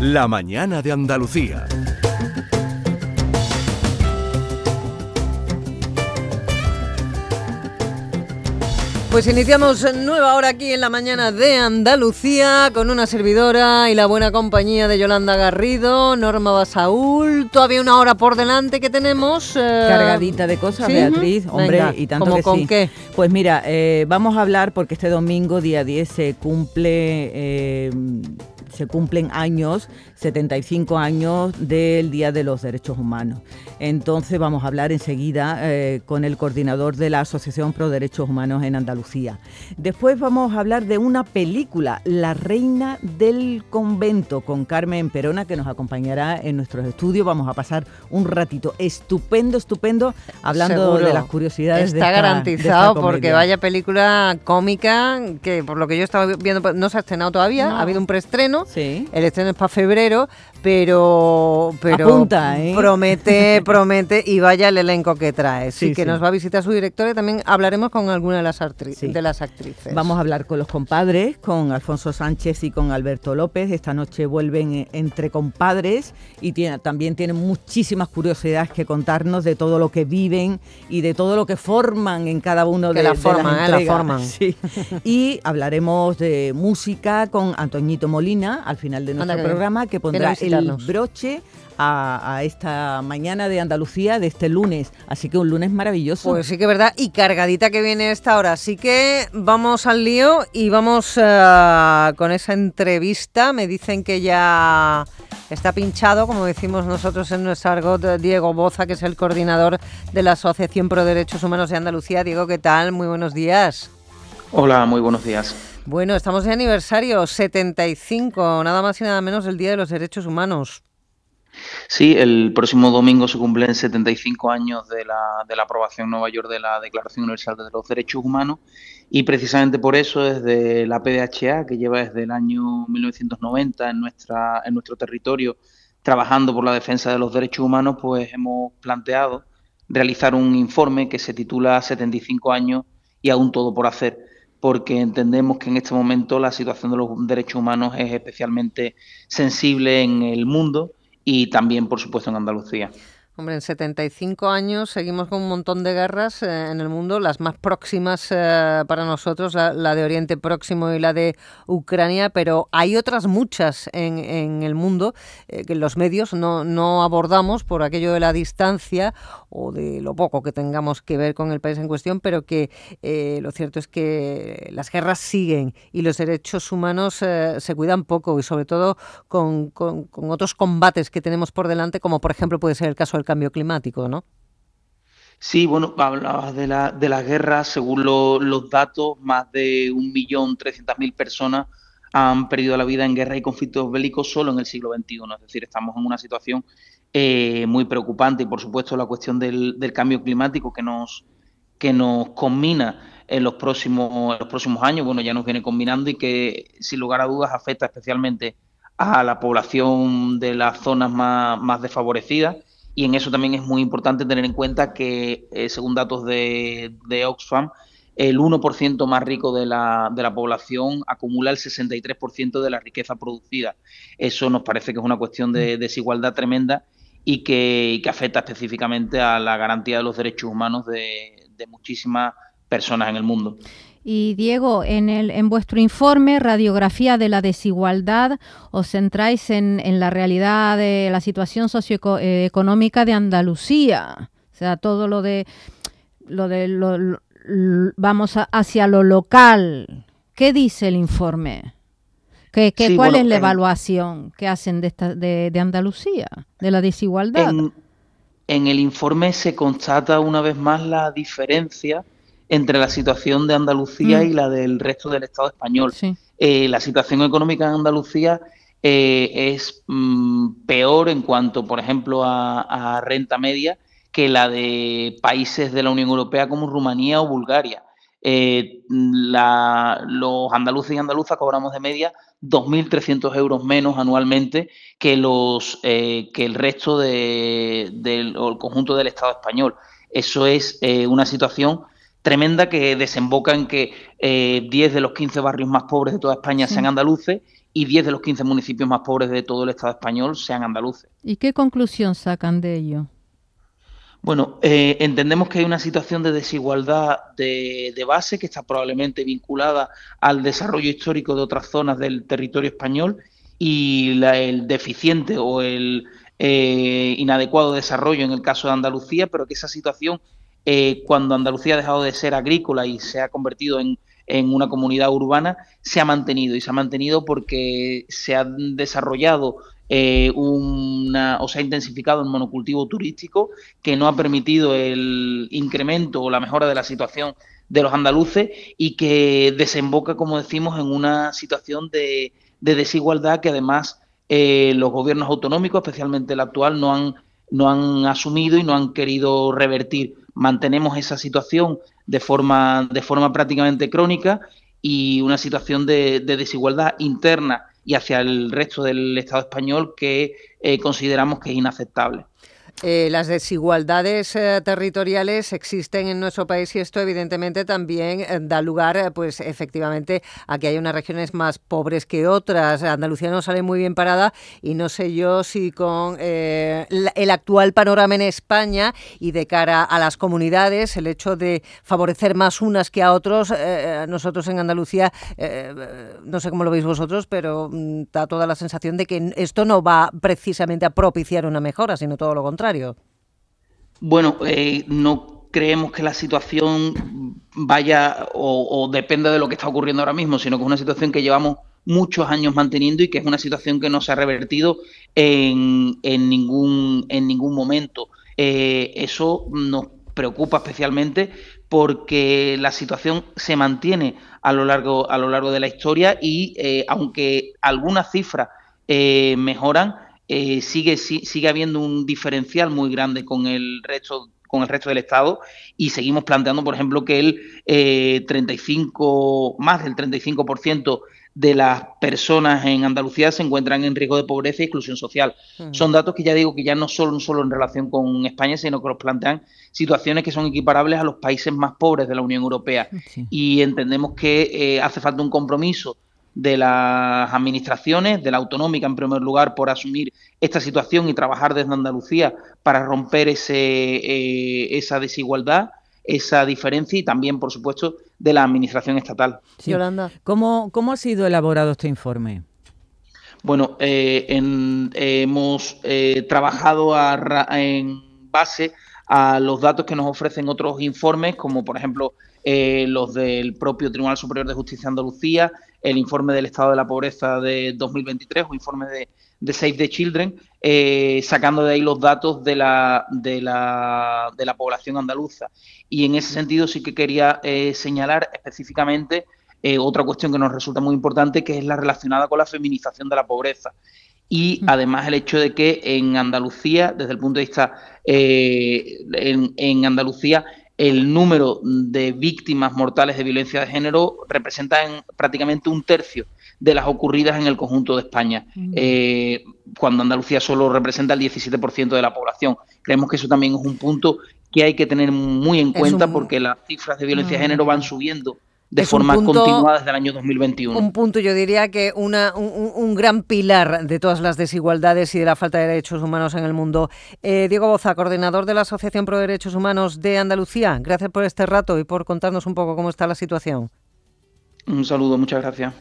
La mañana de Andalucía. Pues iniciamos nueva hora aquí en la mañana de Andalucía con una servidora y la buena compañía de Yolanda Garrido, Norma Basaúl. Todavía una hora por delante que tenemos. eh, Cargadita de cosas, Beatriz. Hombre, y tanto ¿Cómo que con sí. qué? Pues mira, eh, vamos a hablar porque este domingo, día 10, se cumple. eh, se cumplen años, 75 años del Día de los Derechos Humanos. Entonces vamos a hablar enseguida eh, con el coordinador de la Asociación Pro Derechos Humanos en Andalucía. Después vamos a hablar de una película, La Reina del Convento, con Carmen Perona, que nos acompañará en nuestros estudios. Vamos a pasar un ratito estupendo, estupendo, hablando Seguro. de las curiosidades de Está esta- de garantizado esta porque vaya película cómica que por lo que yo estaba viendo pues, no se ha estrenado todavía, No. ha habido un preestreno. Sí. El estreno es para febrero, pero, pero Apunta, ¿eh? promete, promete y vaya el elenco que trae. Sí, Sí, que sí. nos va a visitar su directora y también hablaremos con alguna de las, Sí. de las actrices. Vamos a hablar con los compadres, con Alfonso Sánchez y con Alberto López. Esta noche vuelven eh, entre compadres y tiene- también tienen muchísimas curiosidades que contarnos de todo lo que viven y de todo lo que forman en cada uno Que de, la de forman, las ¿eh? La forman. Sí. Y hablaremos de música con Antoñito Molina al final de nuestro Anda, programa que pondrá el broche a, a esta mañana de Andalucía de este lunes. Así que un lunes maravilloso. Pues sí que es verdad, y cargadita que viene esta hora. Así que vamos al lío y vamos eh, con esa entrevista. Me dicen que ya está pinchado, como decimos nosotros en nuestro argot, eh, Diego Boza, que es el coordinador de la Asociación Pro Derechos Humanos de Andalucía. Diego, ¿qué tal? Muy buenos días. Hola, muy buenos días. Bueno, estamos de aniversario 75, nada más y nada menos del Día de los Derechos Humanos. Sí, el próximo domingo se cumplen 75 años de la, de la aprobación en Nueva York de la Declaración Universal de los Derechos Humanos y precisamente por eso desde la PDHA, que lleva desde el año 1990 en, nuestra, en nuestro territorio trabajando por la defensa de los derechos humanos, pues hemos planteado realizar un informe que se titula 75 años y aún todo por hacer, porque entendemos que en este momento la situación de los derechos humanos es especialmente sensible en el mundo y también, por supuesto, en Andalucía. Hombre, en 75 años seguimos con un montón de guerras eh, en el mundo, las más próximas eh, para nosotros, la, de Oriente Próximo y la de Ucrania, pero hay otras muchas en, en el mundo eh, que los medios no, no abordamos por aquello de la distancia o de lo poco que tengamos que ver con el país en cuestión, pero que eh, lo cierto es que las guerras siguen y los derechos humanos se cuidan poco y sobre todo con, con- con otros combates que tenemos por delante, como por ejemplo puede ser el caso del cambio climático, ¿no? Sí, bueno, hablabas de la, de la guerra, según lo- los datos, más de 1.300.000 personas han perdido la vida en guerra y conflictos bélicos solo en el siglo XXI. Es decir, estamos en una situación eh, muy preocupante y, por supuesto, la cuestión del, del cambio climático que nos, que nos combina en los próximos, en los próximos años, bueno, ya nos viene combinando y que, sin lugar a dudas, afecta especialmente a la población de las zonas más, más desfavorecidas. Y en eso también es muy importante tener en cuenta que, eh, según datos de, de Oxfam, el 1% más rico de la, de la población acumula el 63% de la riqueza producida. Eso nos parece que es una cuestión de desigualdad tremenda y que, y que afecta específicamente a la garantía de los derechos humanos de, de muchísimas personas en el mundo. Y Diego, en, el, en vuestro informe, Radiografía de la Desigualdad, os centráis en, en la realidad de la situación socioeconómica de Andalucía. O sea, todo lo de, lo de lo- lo- l- vamos a- hacia lo local. ¿Qué dice el informe? ¿Qué, qué- Sí, ¿Cuál bueno, es la en- evaluación que hacen de, esta, de, de Andalucía, de la desigualdad? En, en el informe se constata una vez más la diferencia entre la situación de Andalucía Mm. y la del resto del Estado español. Sí. Eh, la situación económica en Andalucía eh, es mm, peor en cuanto, por ejemplo, a, a renta media que la de países de la Unión Europea como Rumanía o Bulgaria. Eh, la- los andaluces y andaluzas cobramos de media 2.300 euros menos anualmente que, los, eh, que el resto de- del o el conjunto del Estado español. Eso es una situación tremenda que desemboca en que eh, 10 de los 15 barrios más pobres de toda España Sí. sean andaluces y 10 de los 15 municipios más pobres de todo el Estado español sean andaluces. ¿Y qué conclusión sacan de ello? Bueno, eh, entendemos que hay una situación de desigualdad de, base que está probablemente vinculada al desarrollo histórico de otras zonas del territorio español y el deficiente o el eh, inadecuado desarrollo en el caso de Andalucía, pero que esa situación, eh, cuando Andalucía ha dejado de ser agrícola y se ha convertido en, en una comunidad urbana, se ha mantenido y se ha mantenido porque se ha desarrollado eh, una, o se ha intensificado el monocultivo turístico que no ha permitido el incremento o la mejora de la situación de los andaluces y que desemboca, como decimos, en una situación de, desigualdad que además eh, los gobiernos autonómicos, especialmente el actual, no han, no han asumido y no han querido revertir. Mantenemos esa situación de forma, de forma prácticamente crónica y una situación de desigualdad interna y hacia el resto del Estado español que eh, consideramos que es inaceptable. Eh, las desigualdades eh, territoriales existen en nuestro país y esto evidentemente también eh, da lugar, pues efectivamente, a que hay unas regiones más pobres que otras. Andalucía no sale muy bien parada y no sé yo si con el actual panorama en España y de cara a las comunidades, el hecho de favorecer más unas que a otros, nosotros en Andalucía, no sé cómo lo veis vosotros, pero mm, da toda la sensación de que esto no va precisamente a propiciar una mejora, sino todo lo contrario. Bueno, eh, no creemos que la situación vaya o, dependa de lo que está ocurriendo ahora mismo, sino que es una situación que llevamos muchos años manteniendo y que es una situación que no se ha revertido en, ningún, en ningún momento. Eh, eso nos preocupa especialmente porque la situación se mantiene a lo largo, a lo largo de la historia y eh, aunque algunas cifras mejoran, eh, sigue, sigue habiendo un diferencial muy grande con el resto con el resto del Estado y seguimos planteando, por ejemplo, que el 35, eh, más del 35% de las personas en Andalucía se encuentran en riesgo de pobreza y exclusión social. Mm. Son datos que ya digo que ya no son solo en relación con España, sino que nos plantean situaciones que son equiparables a los países más pobres de la Unión Europea. Y entendemos que eh, hace falta un compromiso de las administraciones, de la autonómica en primer lugar, por asumir esta situación y trabajar desde Andalucía para romper ese, eh, esa desigualdad, esa diferencia y también, por supuesto, de la administración estatal. Yolanda. ¿Cómo, ¿Cómo ha sido elaborado este informe? Bueno, eh, hemos eh, trabajado en base a los datos que nos ofrecen otros informes, como por ejemplo los del propio Tribunal Superior de Justicia de Andalucía, el informe del estado de la pobreza de 2023 o informe de, Save the Children, eh, sacando de ahí los datos de la, de, la, de la población andaluza. Y en ese sentido sí que quería eh, señalar específicamente eh, otra cuestión que nos resulta muy importante, que es la relacionada con la feminización de la pobreza. Y además el hecho de que en Andalucía, desde el punto de vista, en, en Andalucía el número de víctimas mortales de violencia de género representa en prácticamente un tercio de las ocurridas en el conjunto de España, mm. eh, cuando Andalucía solo representa el 17% de la población. Creemos que eso también es un punto que hay que tener muy en cuenta porque las cifras de violencia de género van subiendo de forma continuada desde el año 2021. Un punto, yo diría que una, un, gran pilar de todas las desigualdades y de la falta de derechos humanos en el mundo. Eh, Diego Boza, coordinador de la Asociación Pro Derechos Humanos de Andalucía, gracias por este rato y por contarnos un poco cómo está la situación. Un saludo, muchas gracias.